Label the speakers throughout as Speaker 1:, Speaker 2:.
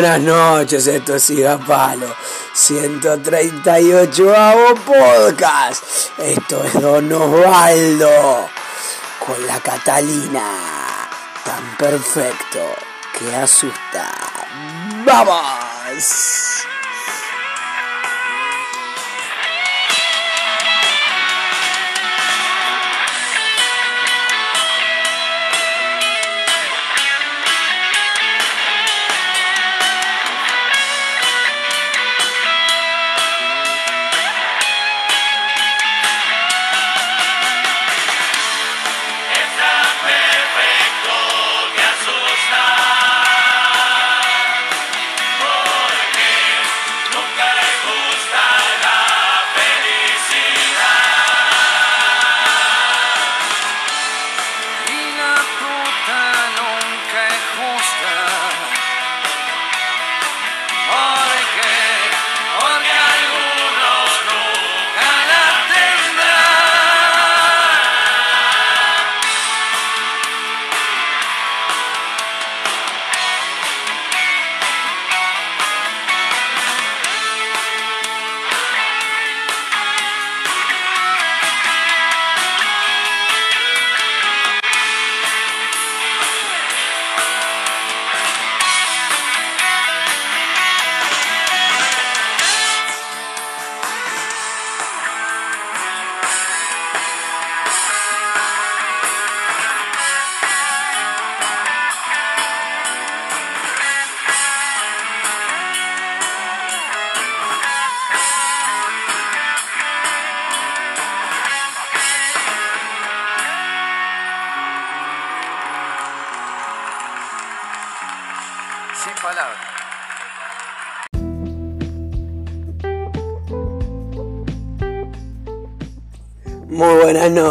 Speaker 1: buenas noches, esto es Iba Palo, 138 avo podcast. Esto es Don Osvaldo con la Catalina, tan perfecto que asusta. ¡Vamos!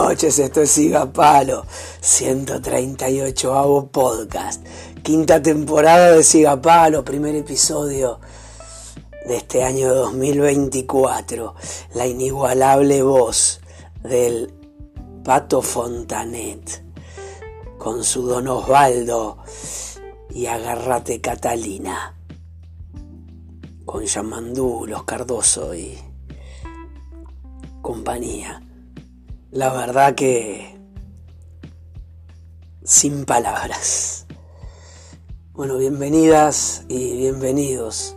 Speaker 1: noches, esto es Siga Palo, 138 podcast, quinta temporada de Siga Palo, primer episodio de este año 2024, la inigualable voz del Pato Fontanet con su Don Osvaldo y Agárrate Catalina, con Yamandú, Los Cardoso y compañía. La verdad que... Sin palabras. Bueno, bienvenidas y bienvenidos.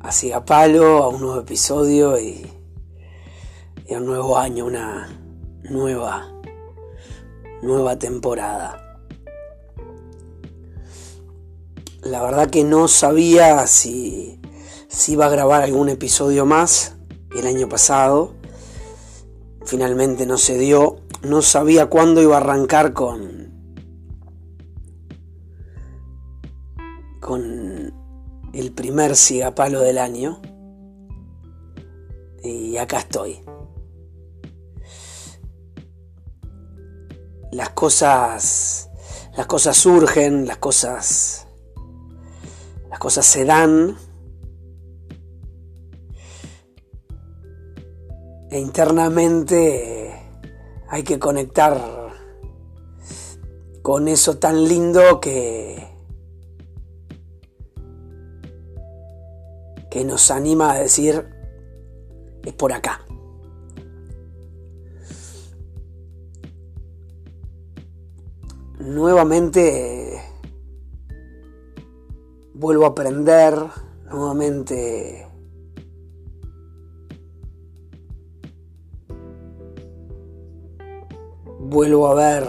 Speaker 1: Así a palo, a un nuevo episodio y, y a un nuevo año, una nueva, nueva temporada. La verdad que no sabía si si iba a grabar algún episodio más el año pasado. Finalmente no se dio. No sabía cuándo iba a arrancar con. con el primer cigapalo del año. Y acá estoy. Las cosas. Las cosas surgen, las cosas. Las cosas se dan. E internamente hay que conectar con eso tan lindo que que nos anima a decir es por acá. Nuevamente vuelvo a aprender, nuevamente vuelvo a ver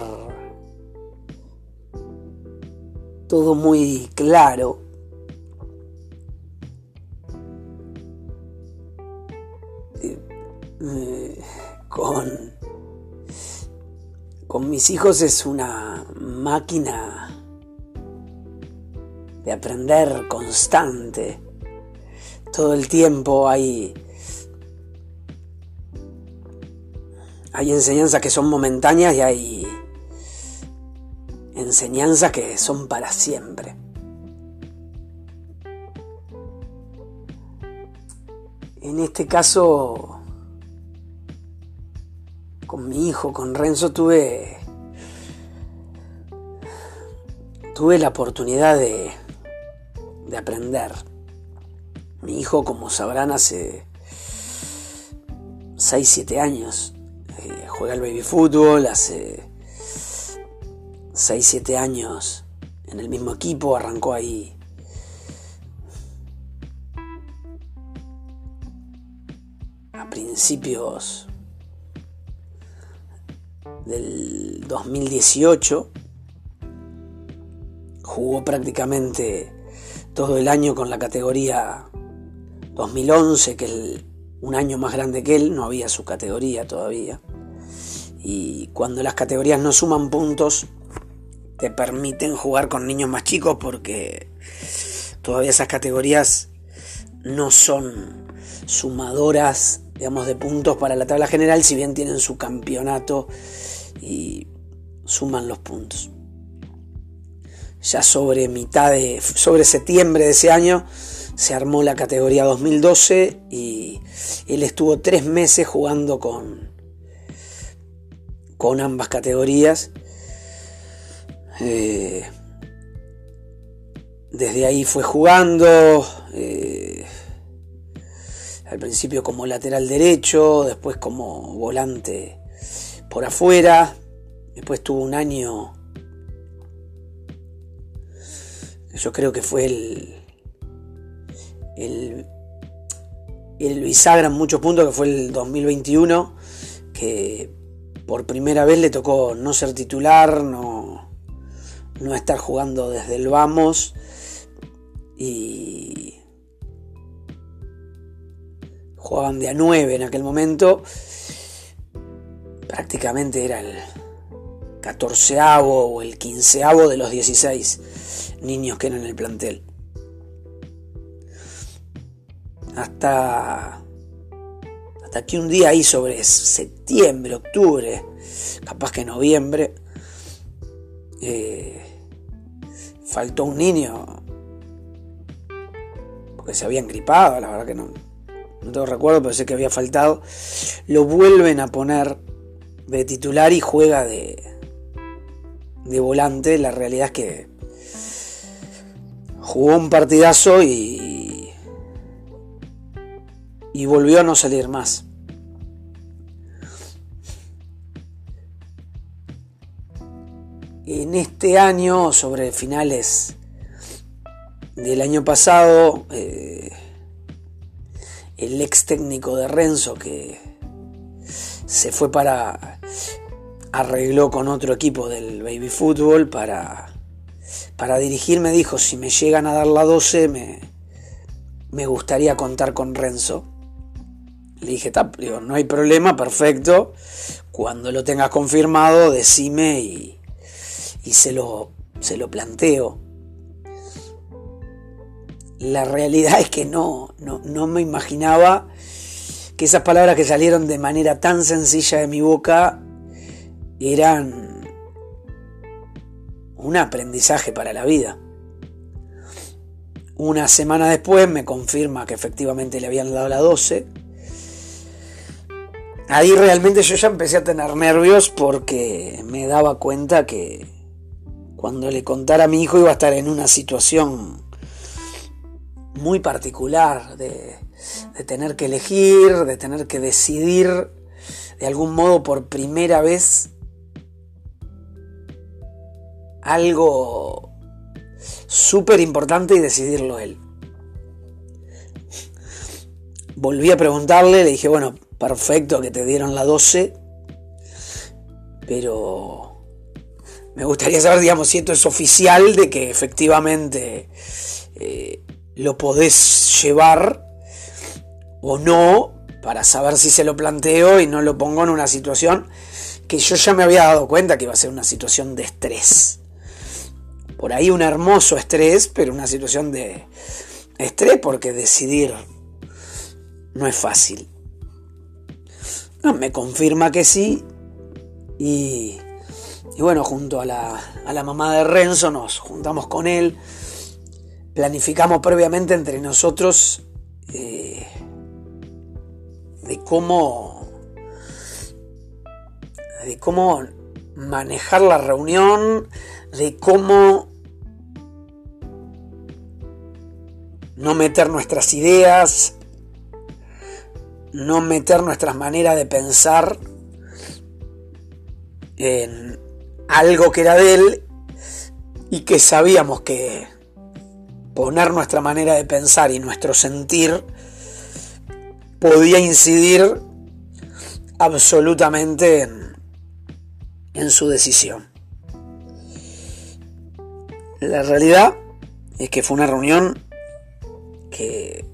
Speaker 1: todo muy claro. Eh, con, con mis hijos es una máquina de aprender constante. Todo el tiempo hay hay enseñanzas que son momentáneas y hay enseñanzas que son para siempre. En este caso, con mi hijo, con Renzo, tuve, tuve la oportunidad de, de aprender. Mi hijo, como sabrán, hace 6, 7 años eh, juega al baby fútbol, hace 6, 7 años en el mismo equipo, arrancó ahí. A principios del 2018 jugó prácticamente todo el año con la categoría 2011, que es un año más grande que él, no había su categoría todavía. Y cuando las categorías no suman puntos, te permiten jugar con niños más chicos porque todavía esas categorías no son sumadoras, digamos, de puntos para la tabla general, si bien tienen su campeonato y suman los puntos. Ya sobre mitad de, sobre septiembre de ese año, se armó la categoría 2012 y él estuvo tres meses jugando con, con ambas categorías. Eh, desde ahí fue jugando, eh, al principio como lateral derecho, después como volante por afuera, después tuvo un año, yo creo que fue el, el, el bisagra en muchos puntos, que fue el 2021, que por primera vez le tocó no ser titular, no, no estar jugando desde el vamos y jugaban de a 9 en aquel momento. Prácticamente era el catorceavo o el quinceavo de los 16 niños que eran en el plantel. Hasta hasta que un día ahí sobre septiembre, octubre, capaz que noviembre, eh, faltó un niño porque se había engripado, la verdad que no, no tengo recuerdo, pero sé que había faltado. Lo vuelven a poner de titular y juega de, de volante. La realidad es que jugó un partidazo y, y volvió a no salir más. En este año, sobre finales del año pasado, eh, el ex técnico de Renzo que se fue para arregló con otro equipo del baby fútbol para para dirigir me dijo si me llegan a dar la 12 me, me gustaría contar con Renzo le dije, no hay problema, perfecto. Cuando lo tengas confirmado, decime y, y se, lo, se lo planteo. La realidad es que no, no, no me imaginaba que esas palabras que salieron de manera tan sencilla de mi boca eran un aprendizaje para la vida. Una semana después me confirma que efectivamente le habían dado la 12 Ahí realmente yo ya empecé a tener nervios porque me daba cuenta que cuando le contara a mi hijo iba a estar en una situación muy particular de, tener que elegir, de tener que decidir de algún modo por primera vez algo súper importante y decidirlo él. Volví a preguntarle, le dije, bueno, perfecto que te dieron la 12, pero me gustaría saber, digamos, si esto es oficial de que efectivamente eh, lo podés llevar o no, para saber si se lo planteo y no lo pongo en una situación que yo ya me había dado cuenta que iba a ser una situación de estrés. Por ahí un hermoso estrés, pero una situación de estrés porque decidir no es fácil me confirma que sí. Y, bueno, junto a la, a la mamá de Renzo nos juntamos con él. Planificamos previamente entre nosotros eh, de cómo de cómo manejar la reunión, de cómo no meter nuestras ideas, no meter nuestras maneras de pensar en algo que era de él y que sabíamos que poner nuestra manera de pensar y nuestro sentir podía incidir absolutamente en, en su decisión. La realidad es que fue una reunión que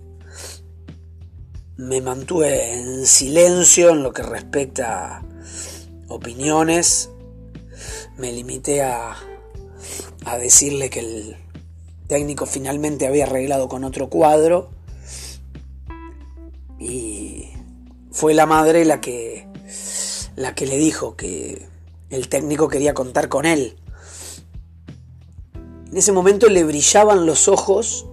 Speaker 1: me mantuve en silencio en lo que respecta a opiniones. Me limité a, a decirle que el técnico finalmente había arreglado con otro cuadro. Y fue la madre la que, la que le dijo que el técnico quería contar con él. En ese momento le brillaban los ojos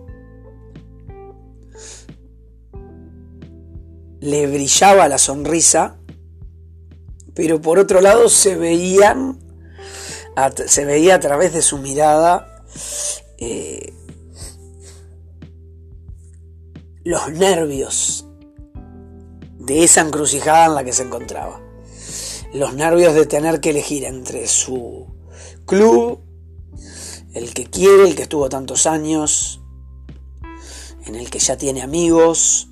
Speaker 1: le brillaba la sonrisa, pero por otro lado se veían, se veía a través de su mirada eh, los nervios de esa encrucijada en la que se encontraba. Los nervios de tener que elegir entre su club, el que quiere, el que estuvo tantos años, en el que ya tiene amigos,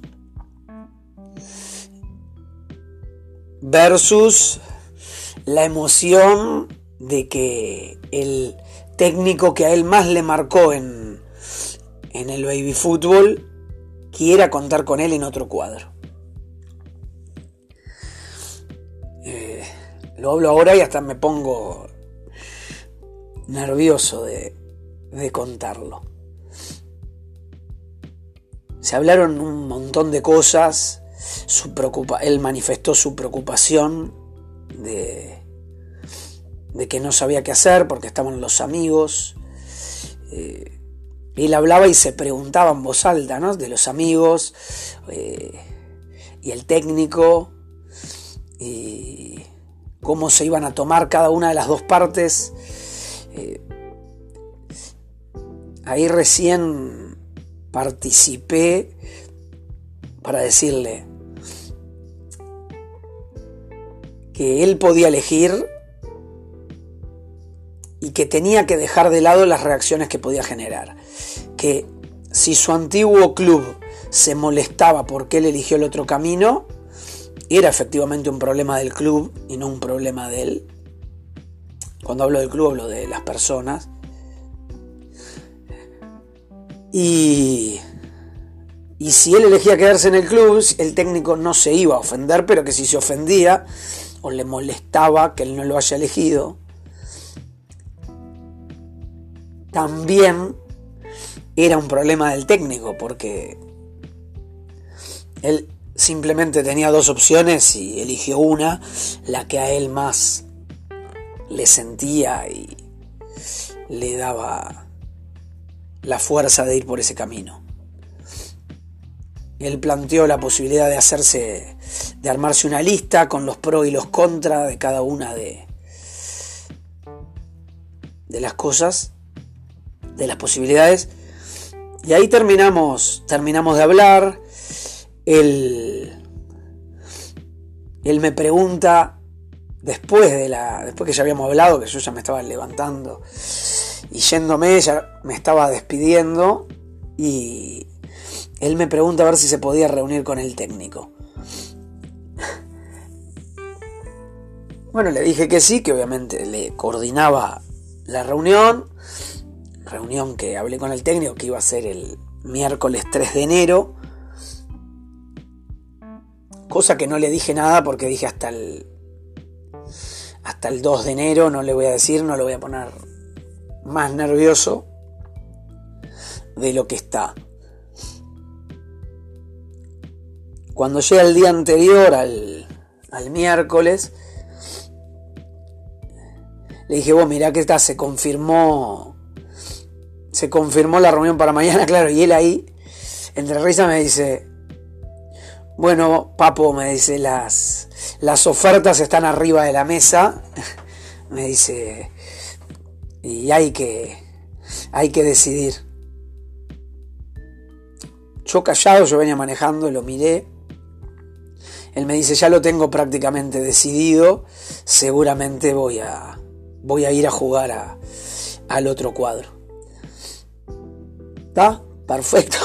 Speaker 1: versus la emoción de que el técnico que a él más le marcó en, en el baby fútbol quiera contar con él en otro cuadro. Eh, lo hablo ahora y hasta me pongo nervioso de, de contarlo. Se hablaron un montón de cosas su preocupa él manifestó su preocupación de, de que no sabía qué hacer porque estaban los amigos. Eh, él hablaba y se preguntaba en voz alta. De los amigos eh, y el técnico y cómo se iban a tomar cada una de las dos partes. Eh, ahí recién participé para decirle, que él podía elegir y que tenía que dejar de lado las reacciones que podía generar. Que si su antiguo club se molestaba porque él eligió el otro camino, era efectivamente un problema del club y no un problema de él. Cuando hablo del club hablo de las personas. Y, y si él elegía quedarse en el club, el técnico no se iba a ofender, pero que si se ofendía o le molestaba que él no lo haya elegido, también era un problema del técnico, porque él simplemente tenía dos opciones y eligió una, la que a él más le sentía y le daba la fuerza de ir por ese camino. Él planteó la posibilidad de hacerse, de armarse una lista con los pros y los contras de cada una de, de las cosas, de las posibilidades. Y ahí terminamos, terminamos de hablar. Él, él me pregunta, después, de la, después que ya habíamos hablado, que yo ya me estaba levantando y yéndome, ya me estaba despidiendo y él me pregunta a ver si se podía reunir con el técnico. Bueno, le dije que sí, que obviamente le coordinaba la reunión, reunión que hablé con el técnico que iba a ser el miércoles 3 de enero, cosa que no le dije nada porque dije hasta el hasta el 2 de enero no le voy a decir, no lo voy a poner más nervioso de lo que está. Cuando llega el día anterior al, miércoles, le dije, vos mirá que está, se confirmó, se confirmó la reunión para mañana, claro, y él ahí, entre risas me dice, bueno, papo, me dice, las, las ofertas están arriba de la mesa, me dice, y hay que, hay que decidir. Yo callado, yo venía manejando, lo miré, él me dice, ya lo tengo prácticamente decidido, seguramente voy a, voy a ir a jugar al otro cuadro. ¿Está? Perfecto.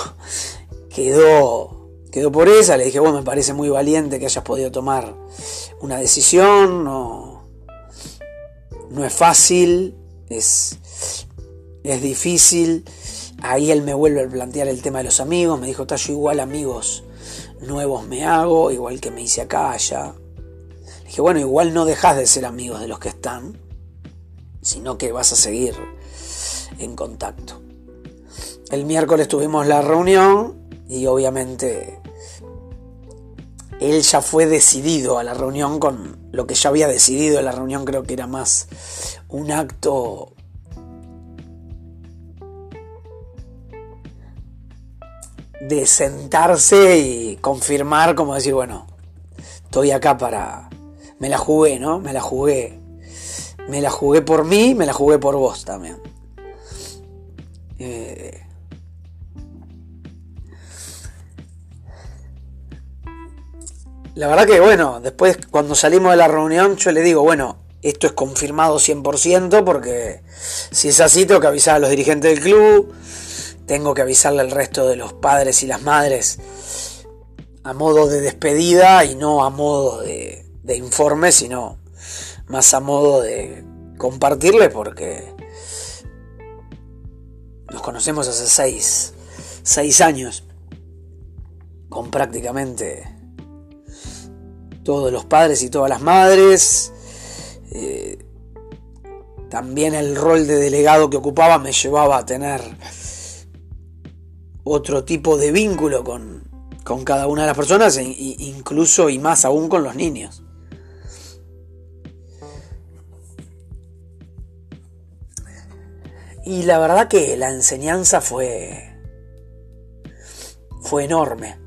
Speaker 1: Quedó, quedó por esa, le dije, bueno, me parece muy valiente que hayas podido tomar una decisión, no, no es fácil, es, es difícil. Ahí él me vuelve a plantear el tema de los amigos, me dijo, está yo igual amigos nuevos me hago, igual que me hice acá, allá. dije, bueno, igual no dejas de ser amigos de los que están, sino que vas a seguir en contacto. El miércoles tuvimos la reunión y obviamente él ya fue decidido a la reunión con lo que ya había decidido en la reunión, creo que era más un acto de sentarse y confirmar, como decir, bueno, estoy acá para... Me la jugué, ¿no? Me la jugué. Me la jugué por mí, me la jugué por vos también. Eh, la verdad que bueno, después cuando salimos de la reunión yo le digo, bueno, esto es confirmado 100% porque si es así tengo que avisar a los dirigentes del club, tengo que avisarle al resto de los padres y las madres a modo de despedida y no a modo de, informe, sino más a modo de compartirle porque nos conocemos hace seis, seis años con prácticamente todos los padres y todas las madres. Eh, también el rol de delegado que ocupaba me llevaba a tener otro tipo de vínculo con, cada una de las personas, e incluso y más aún con los niños. Y la verdad que la enseñanza fue, fue enorme.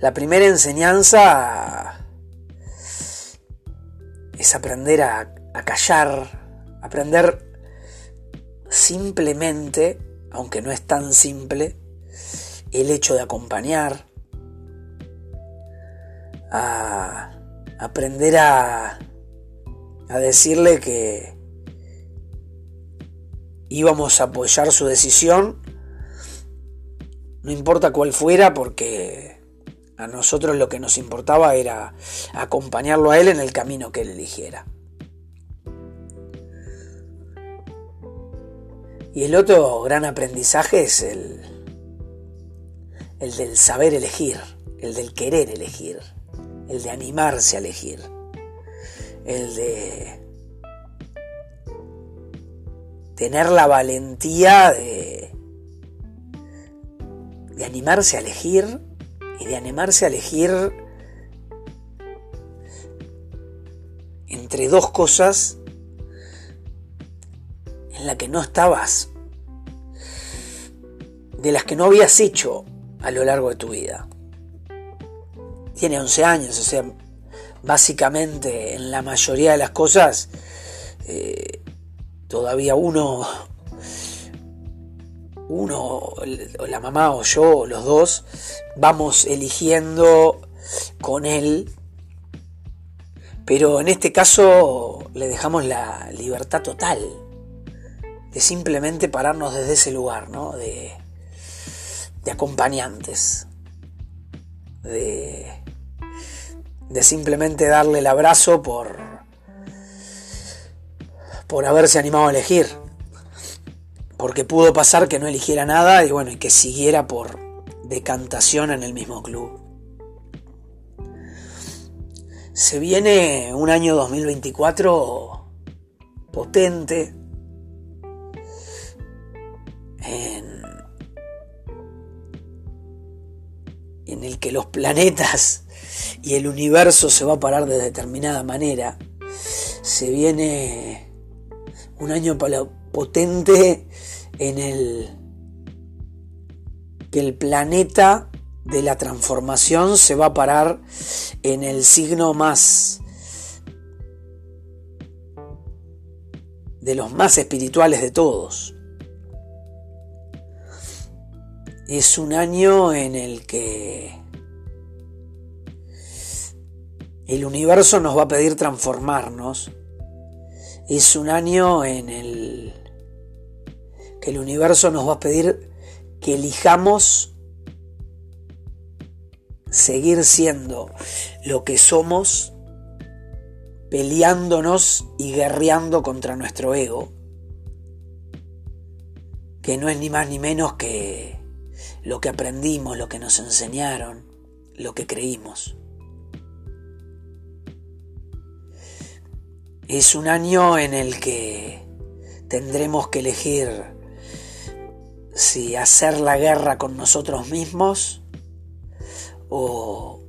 Speaker 1: La primera enseñanza es aprender a, callar, aprender simplemente, aunque no es tan simple, el hecho de acompañar, a aprender a, a decirle que íbamos a apoyar su decisión no importa cuál fuera, porque a nosotros lo que nos importaba era acompañarlo a él en el camino que él eligiera. Y el otro gran aprendizaje es el, el del saber elegir, el del querer elegir, el de animarse a elegir, el de tener la valentía de, de animarse a elegir y de animarse a elegir entre dos cosas en las que no estabas, de las que no habías hecho a lo largo de tu vida. Tiene 11 años, o sea, básicamente en la mayoría de las cosas eh, todavía uno, uno, la mamá o yo, los dos, vamos eligiendo con él, pero en este caso le dejamos la libertad total de simplemente pararnos desde ese lugar, ¿no? De, de acompañantes, de, de simplemente darle el abrazo por, por haberse animado a elegir, porque pudo pasar que no eligiera nada y bueno, y que siguiera por decantación en el mismo club. Se viene un año 2024 potente, en, el que los planetas y el universo se va a parar de determinada manera, se viene un año potente en el que el planeta de la transformación se va a parar en el signo más de los más espirituales de todos. Es un año en el que el universo nos va a pedir transformarnos. Es un año en el que el universo nos va a pedir que elijamos seguir siendo lo que somos, peleándonos y guerreando contra nuestro ego, que no es ni más ni menos que lo que aprendimos, lo que nos enseñaron, lo que creímos. Es un año en el que tendremos que elegir si hacer la guerra con nosotros mismos o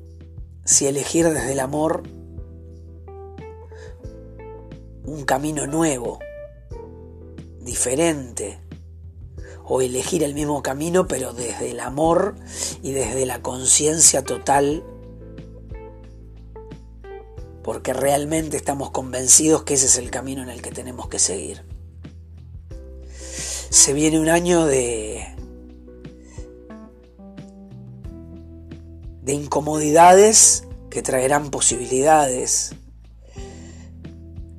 Speaker 1: si elegir desde el amor un camino nuevo, diferente, o elegir el mismo camino pero desde el amor y desde la conciencia total porque realmente estamos convencidos que ese es el camino en el que tenemos que seguir. Se viene un año de de incomodidades que traerán posibilidades.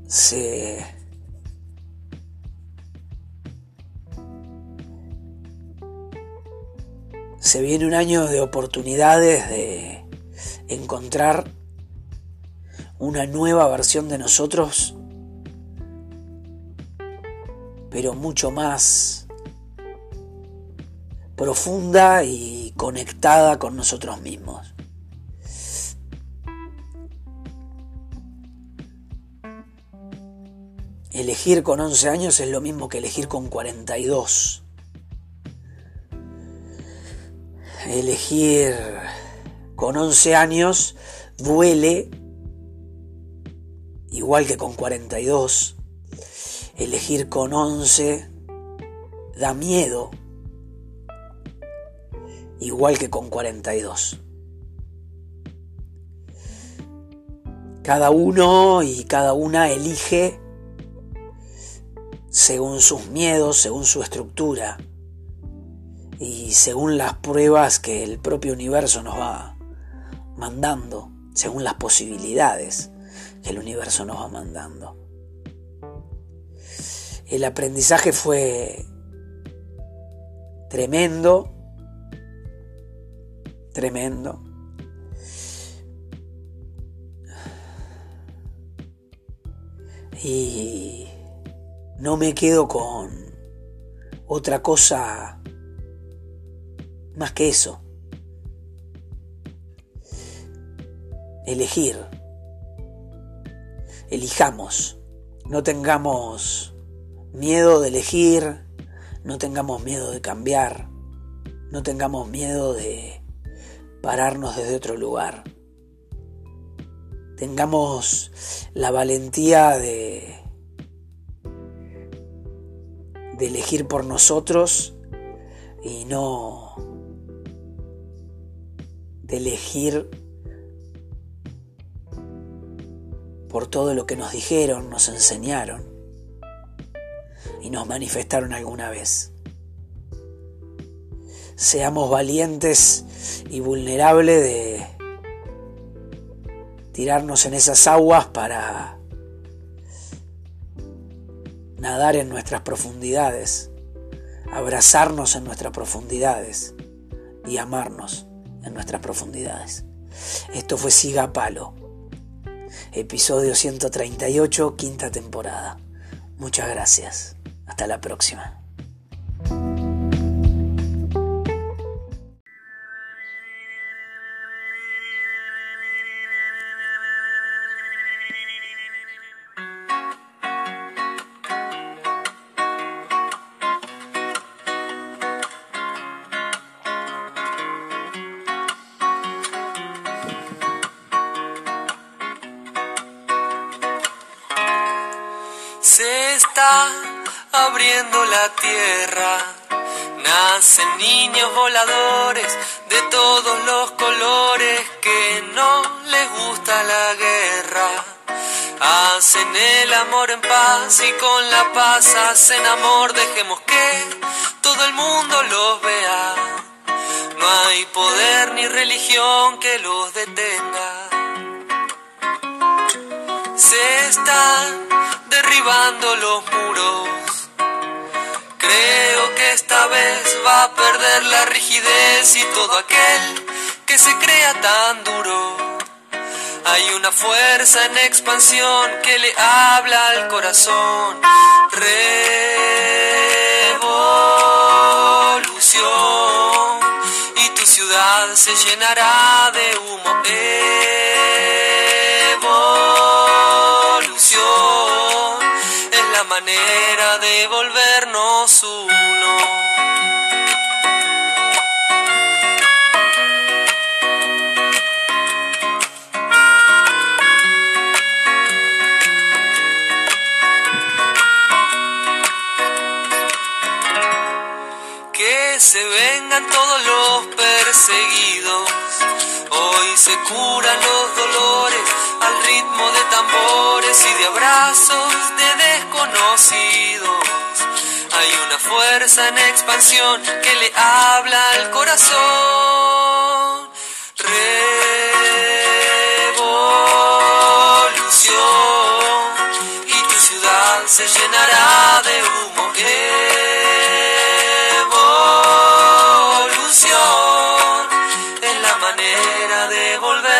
Speaker 1: Se Se viene un año de oportunidades de encontrar una nueva versión de nosotros, pero mucho más profunda y conectada con nosotros mismos. Elegir con 11 años es lo mismo que elegir con 42. elegir con 11 años duele, igual que con 42. Elegir con 11 da miedo, igual que con 42. Cada uno y cada una elige según sus miedos, según su estructura y según las pruebas que el propio universo nos va mandando, según las posibilidades el universo nos va mandando. El aprendizaje fue tremendo tremendo. Y no me quedo con otra cosa más que eso. Elegir. Elijamos. No tengamos miedo de elegir. No tengamos miedo de cambiar. No tengamos miedo de pararnos desde otro lugar. Tengamos la valentía de, de elegir por nosotros y no de elegir por todo lo que nos dijeron, nos enseñaron y nos manifestaron alguna vez. Seamos valientes y vulnerables de tirarnos en esas aguas para nadar en nuestras profundidades, abrazarnos en nuestras profundidades y amarnos en nuestras profundidades. Esto fue Siga Palo, episodio 138, quinta temporada. Muchas gracias. Hasta la próxima.
Speaker 2: Tierra, nacen niños voladores de todos los colores que no les gusta la guerra. Hacen el amor en paz y con la paz hacen amor, dejemos que todo el mundo los vea. No hay poder ni religión que los detenga. Se están derribando los muros. Va a perder la rigidez y todo aquel que se crea tan duro. Hay una fuerza en expansión que le habla al corazón. Revolución. Y tu ciudad se llenará de humo. Evolución. Es la manera de volvernos uno. Todos los perseguidos. Hoy se curan los dolores al ritmo de tambores y de abrazos de desconocidos. Hay una fuerza en expansión que le habla al corazón. Revolución y tu ciudad se llenará manera de volver.